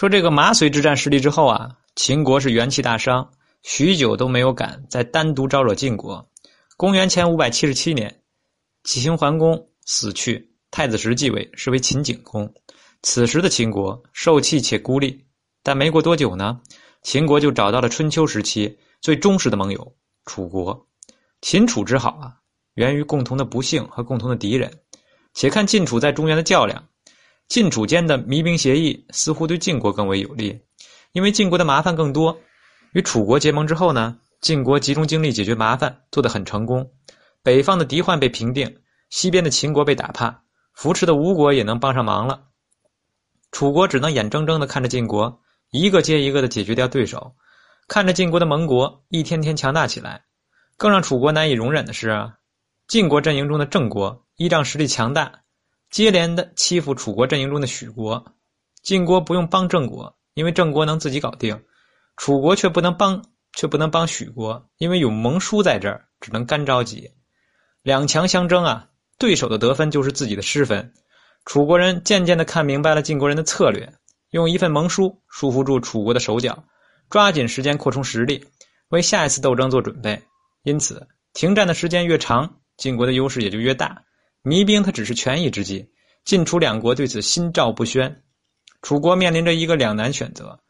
说这个麻遂之战失利之后啊，秦国是元气大伤，许久都没有敢再单独招惹晋国。公元前五百七十七年，秦桓公死去，太子石继位，是为秦景公。此时的秦国受气且孤立，但没过多久呢，秦国就找到了春秋时期最忠实的盟友楚国。秦楚之好啊，源于共同的不幸和共同的敌人。且看晋楚在中原的较量，晋楚间的弭兵协议似乎对晋国更为有利，因为晋国的麻烦更多。与楚国结盟之后呢，晋国集中精力解决麻烦，做得很成功。北方的敌患被平定，西边的秦国被打怕，扶持的吴国也能帮上忙了。楚国只能眼睁睁地看着晋国一个接一个的解决掉对手，看着晋国的盟国一天天强大起来。更让楚国难以容忍的是，晋国阵营中的郑国。依仗实力强大，接连的欺负楚国阵营中的许国，晋国不用帮郑国，因为郑国能自己搞定；楚国却不能帮，却不能帮许国，因为有盟书在这儿，只能干着急。两强相争啊，对手的得分就是自己的失分。楚国人渐渐的看明白了晋国人的策略，用一份盟书束缚住楚国的手脚，抓紧时间扩充实力，为下一次斗争做准备。因此，停战的时间越长，晋国的优势也就越大。弭兵，他只是权宜之计。晋楚两国对此心照不宣。楚国面临着一个两难选择：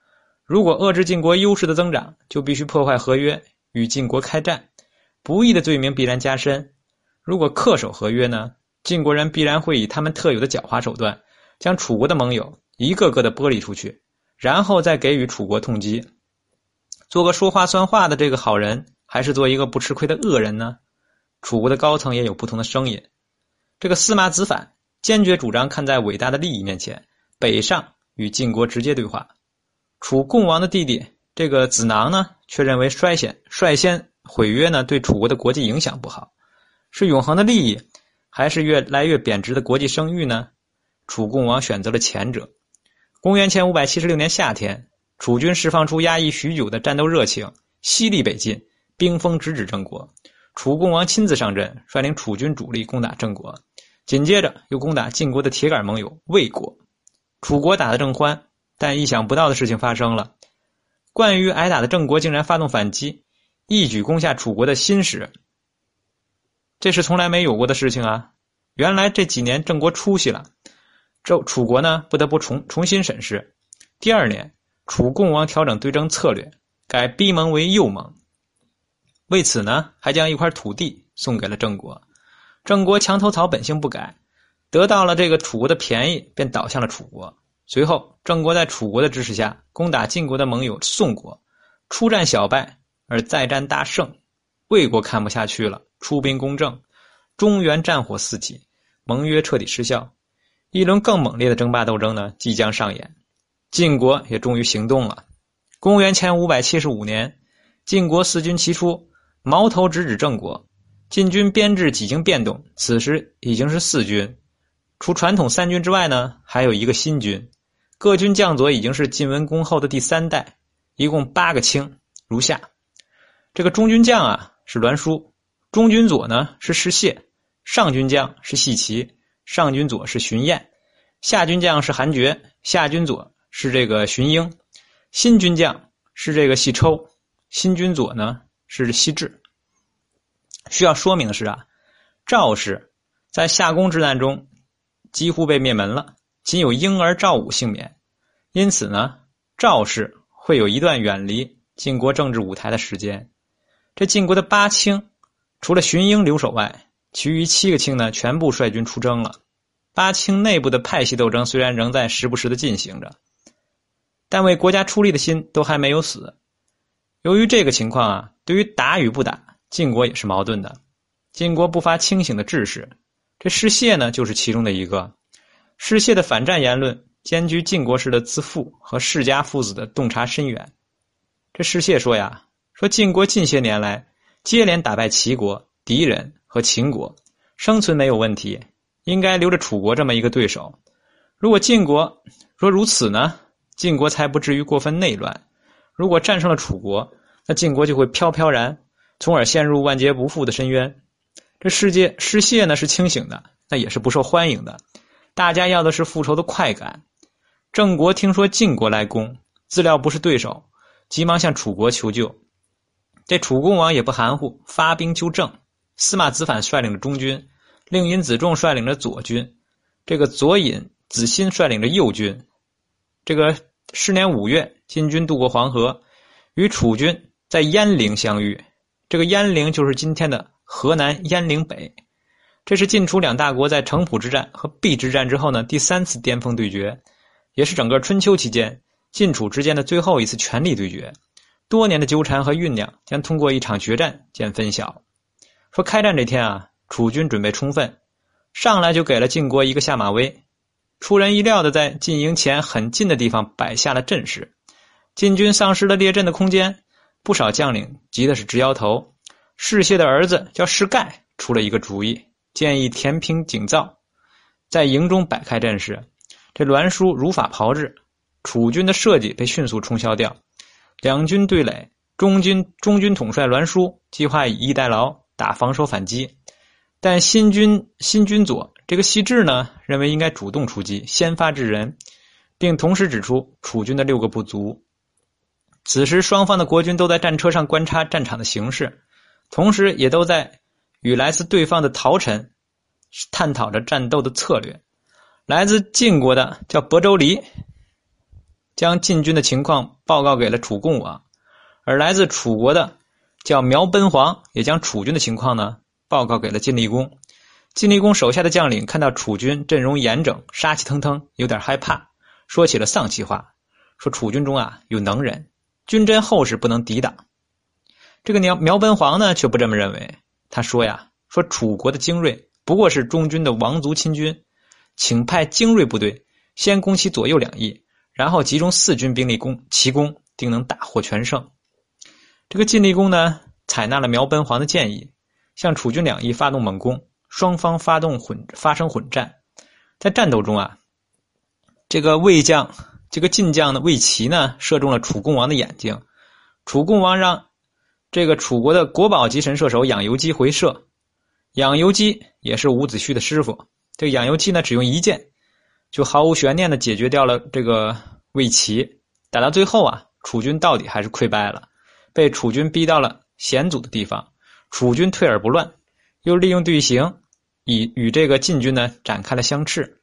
如果遏制晋国优势的增长，就必须破坏合约，与晋国开战，不义的罪名必然加深；如果恪守合约呢，晋国人必然会以他们特有的狡猾手段，将楚国的盟友一个个的剥离出去，然后再给予楚国痛击。做个说话算话的这个好人，还是做一个不吃亏的恶人呢？楚国的高层也有不同的声音。这个司马子反坚决主张看在伟大的利益面前，北上与晋国直接对话。楚共王的弟弟这个子囊呢，却认为率先率先毁约呢，对楚国的国际影响不好。是永恒的利益，还是越来越贬值的国际声誉呢？楚共王选择了前者。公元前五百七十六年夏天，楚军释放出压抑许久的战斗热情，犀利北进，兵锋直指郑国。楚共王亲自上阵，率领楚军主力攻打郑国。紧接着又攻打晋国的铁杆盟友魏国，楚国打得正欢，但意想不到的事情发生了。惯于挨打的郑国竟然发动反击，一举攻下楚国的新石。这是从来没有过的事情啊！原来这几年郑国出息了，这楚国呢不得不重重新审视。第二年，楚共王调整对争策略，改逼盟为诱盟，为此呢还将一块土地送给了郑国。郑国墙头草本性不改，得到了这个楚国的便宜，便倒向了楚国。随后，郑国在楚国的支持下攻打晋国的盟友宋国，初战小败，而再战大胜。魏国看不下去了，出兵攻郑，中原战火四起，盟约彻底失效。一轮更猛烈的争霸斗争呢即将上演，晋国也终于行动了。公元前五百七十五年，晋国四军齐出，矛头直指郑国。晋军编制几经变动，此时已经是四军，除传统三军之外呢，还有一个新军。各军将佐已经是晋文公后的第三代，一共八个卿，如下：这个中军将啊是栾书，中军佐呢是士燮，上军将是细齐，上军佐是荀彦，下军将是韩厥，下军佐是这个荀英，新军将是这个细抽，新军佐呢是西至。需要说明的是啊，赵氏在夏宫之难中几乎被灭门了，仅有婴儿赵武幸免。因此呢，赵氏会有一段远离晋国政治舞台的时间。这晋国的八卿，除了荀英留守外，其余七个卿呢，全部率军出征了。八卿内部的派系斗争虽然仍在时不时的进行着，但为国家出力的心都还没有死。由于这个情况啊，对于打与不打。晋国也是矛盾的，晋国不乏清醒的志士，这士燮呢就是其中的一个。士燮的反战言论兼具晋国式的自负和世家父子的洞察深远。这士燮说呀，说晋国近些年来接连打败齐国、敌人和秦国，生存没有问题，应该留着楚国这么一个对手。如果晋国若如此呢，晋国才不至于过分内乱。如果战胜了楚国，那晋国就会飘飘然。从而陷入万劫不复的深渊。这世界失谢呢是清醒的，那也是不受欢迎的。大家要的是复仇的快感。郑国听说晋国来攻，自料不是对手，急忙向楚国求救。这楚共王也不含糊，发兵救郑。司马子反率领着中军，令尹子重率领着左军，这个左尹子欣率领着右军。这个是年五月，晋军渡过黄河，与楚军在鄢陵相遇。这个鄢陵就是今天的河南鄢陵北。这是晋楚两大国在城濮之战和邲之战之后呢第三次巅峰对决，也是整个春秋期间晋楚之间的最后一次权力对决。多年的纠缠和酝酿将通过一场决战见分晓。说开战这天啊，楚军准备充分，上来就给了晋国一个下马威，出人意料的在晋营前很近的地方摆下了阵势。晋军丧失了列阵的空间，不少将领急的是直摇头。士燮的儿子叫士盖出了一个主意。建议填平井灶，在营中摆开阵势。这栾书如法炮制，楚军的设计被迅速冲销掉。两军对垒，中军中军统帅栾书计划以逸待劳，打防守反击。但新军新军佐这个西志呢，认为应该主动出击，先发制人，并同时指出楚军的六个不足。此时，双方的国军都在战车上观察战场的形势，同时也都在。与来自对方的陶臣探讨着战斗的策略。来自晋国的叫亳州离，将晋军的情况报告给了楚共王；而来自楚国的叫苗奔黄，也将楚军的情况呢报告给了晋厉公。晋厉公手下的将领看到楚军阵容严整、杀气腾腾，有点害怕，说起了丧气话，说楚军中啊有能人，军真厚实，不能抵挡。这个苗苗奔黄呢却不这么认为。他说呀，说楚国的精锐不过是中军的王族亲军，请派精锐部队先攻其左右两翼，然后集中四军兵力攻齐攻，定能大获全胜。这个晋厉公呢，采纳了苗奔黄的建议，向楚军两翼发动猛攻，双方发动混发生混战。在战斗中啊，这个魏将这个晋将的魏齐呢，射中了楚共王的眼睛，楚共王让。这个楚国的国宝级神射手养由基回射，养由基也是伍子胥的师傅。这养由基呢，只用一箭，就毫无悬念的解决掉了这个魏齐。打到最后啊，楚军到底还是溃败了，被楚军逼到了险阻的地方。楚军退而不乱，又利用队形，以与这个晋军呢展开了相斥。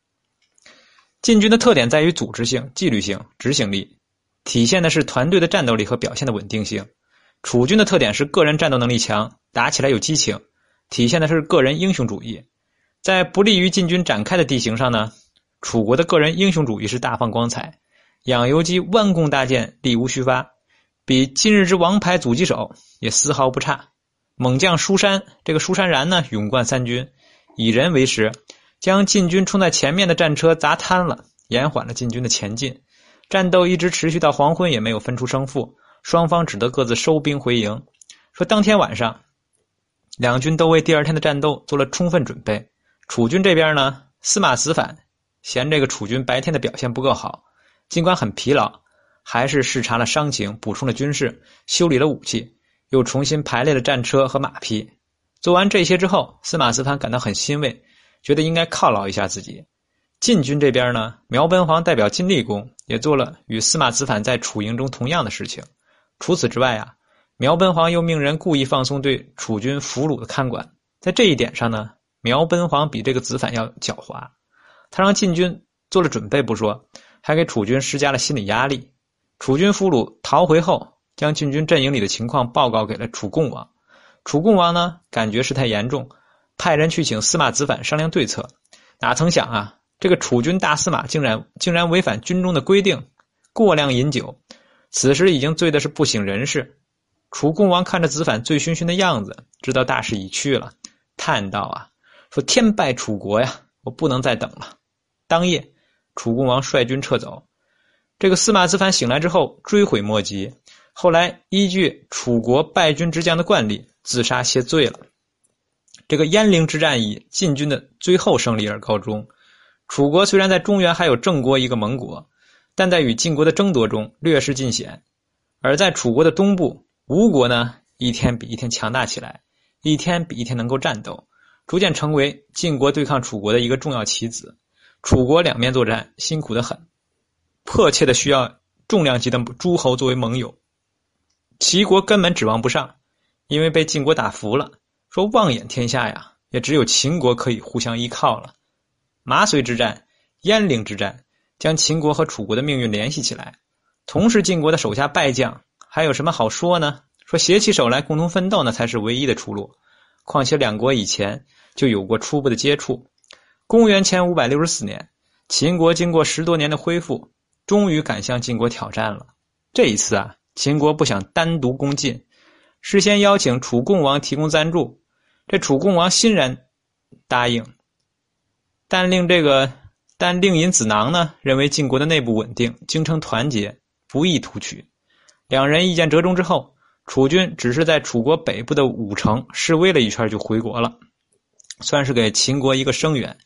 晋军的特点在于组织性、纪律性、执行力，体现的是团队的战斗力和表现的稳定性。楚军的特点是个人战斗能力强，打起来有激情，体现的是个人英雄主义。在不利于晋军展开的地形上呢，楚国的个人英雄主义是大放光彩。养由基弯弓搭箭，力无虚发，比今日之王牌阻击手也丝毫不差。猛将舒山，这个舒山然呢，勇冠三军，以人为师，将晋军冲在前面的战车砸瘫了，延缓了晋军的前进。战斗一直持续到黄昏，也没有分出胜负。双方只得各自收兵回营。说当天晚上，两军都为第二天的战斗做了充分准备。楚军这边呢，司马子反嫌这个楚军白天的表现不够好，尽管很疲劳，还是视察了伤情，补充了军事，修理了武器，又重新排列了战车和马匹。做完这些之后，司马子反感到很欣慰，觉得应该犒劳一下自己。晋军这边呢，苗奔黄代表晋厉公也做了与司马子反在楚营中同样的事情。除此之外啊，苗奔黄又命人故意放松对楚军俘虏的看管。在这一点上呢，苗奔黄比这个子反要狡猾。他让晋军做了准备不说，还给楚军施加了心理压力。楚军俘虏逃回后，将晋军阵营里的情况报告给了楚共王。楚共王呢，感觉事态严重，派人去请司马子反商量对策。哪曾想啊，这个楚军大司马竟然竟然违反军中的规定，过量饮酒。此时已经醉的是不省人事，楚共王看着子反醉醺醺的样子，知道大势已去了，叹道：“啊，说天败楚国呀，我不能再等了。”当夜，楚共王率军撤走。这个司马子反醒来之后，追悔莫及。后来依据楚国败军之将的惯例，自杀谢罪了。这个鄢陵之战以晋军的最后胜利而告终。楚国虽然在中原还有郑国一个盟国。但在与晋国的争夺中略施尽显，而在楚国的东部，吴国呢一天比一天强大起来，一天比一天能够战斗，逐渐成为晋国对抗楚国的一个重要棋子。楚国两面作战，辛苦的很。迫切的需要重量级的诸侯作为盟友。齐国根本指望不上，因为被晋国打服了，说望眼天下呀，也只有秦国可以互相依靠了。麻遂之战、鄢陵之战，将秦国和楚国的命运联系起来。同是晋国的手下败将，还有什么好说呢？说携起手来共同奋斗，那才是唯一的出路。况且两国以前就有过初步的接触。公元前五百六十四年，秦国经过十多年的恢复，终于敢向晋国挑战了。这一次啊，秦国不想单独攻晋，事先邀请楚共王提供赞助。这楚共王欣然答应，但令这个但令尹子囊呢，认为晋国的内部稳定，京城团结。不易图取，两人意见折中之后，楚军只是在楚国北部的武城示威了一圈就回国了，算是给秦国一个声援。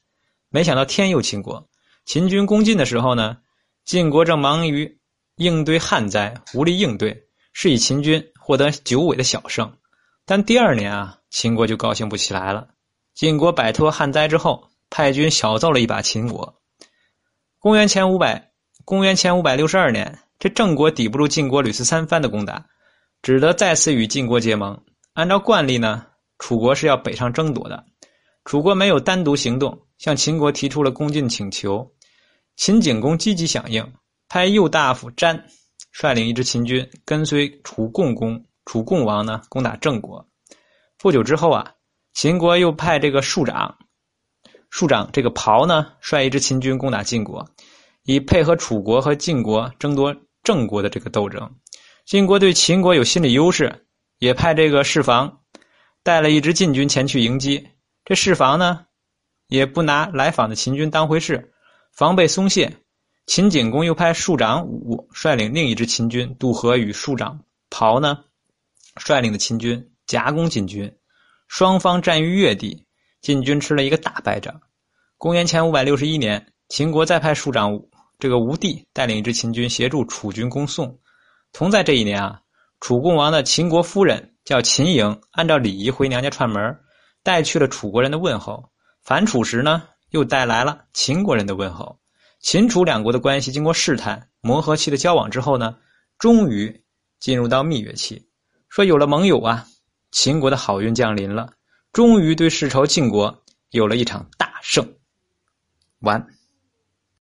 没想到天佑秦国，秦军攻晋的时候呢，晋国正忙于应对旱灾，无力应对，是以秦军获得九尾的小胜。但第二年啊，秦国就高兴不起来了。晋国摆脱旱灾之后，派军小揍了一把秦国。公元前五百，公元前五百六十二年。这郑国抵不住晋国屡次三番的攻打，只得再次与晋国结盟。按照惯例呢，楚国是要北上争夺的。楚国没有单独行动，向秦国提出了攻晋请求。秦景公积极响应，派右大夫詹率领一支秦军跟随楚共公、楚共王呢攻打郑国。不久之后啊，秦国又派这个庶长、庶长这个袍呢率一支秦军攻打晋国，以配合楚国和晋国争夺。郑国的这个斗争，晋国对秦国有心理优势，也派这个士房带了一支晋军前去迎击。这士房呢，也不拿来访的秦军当回事，防备松懈。秦景公又派庶长武率领另一支秦军渡河，与庶长袍呢率领的秦军夹攻晋军，双方战于越地，晋军吃了一个大败仗。公元前五百六十一年，秦国再派庶长武。这个吴地带领一支秦军协助楚军攻宋。同在这一年啊，楚共王的秦国夫人叫秦颖，按照礼仪回娘家串门，带去了楚国人的问候。反楚时呢，又带来了秦国人的问候。秦楚两国的关系经过试探、磨合期的交往之后呢，终于进入到蜜月期。说有了盟友啊，秦国的好运降临了，终于对世仇晋国有了一场大胜。完。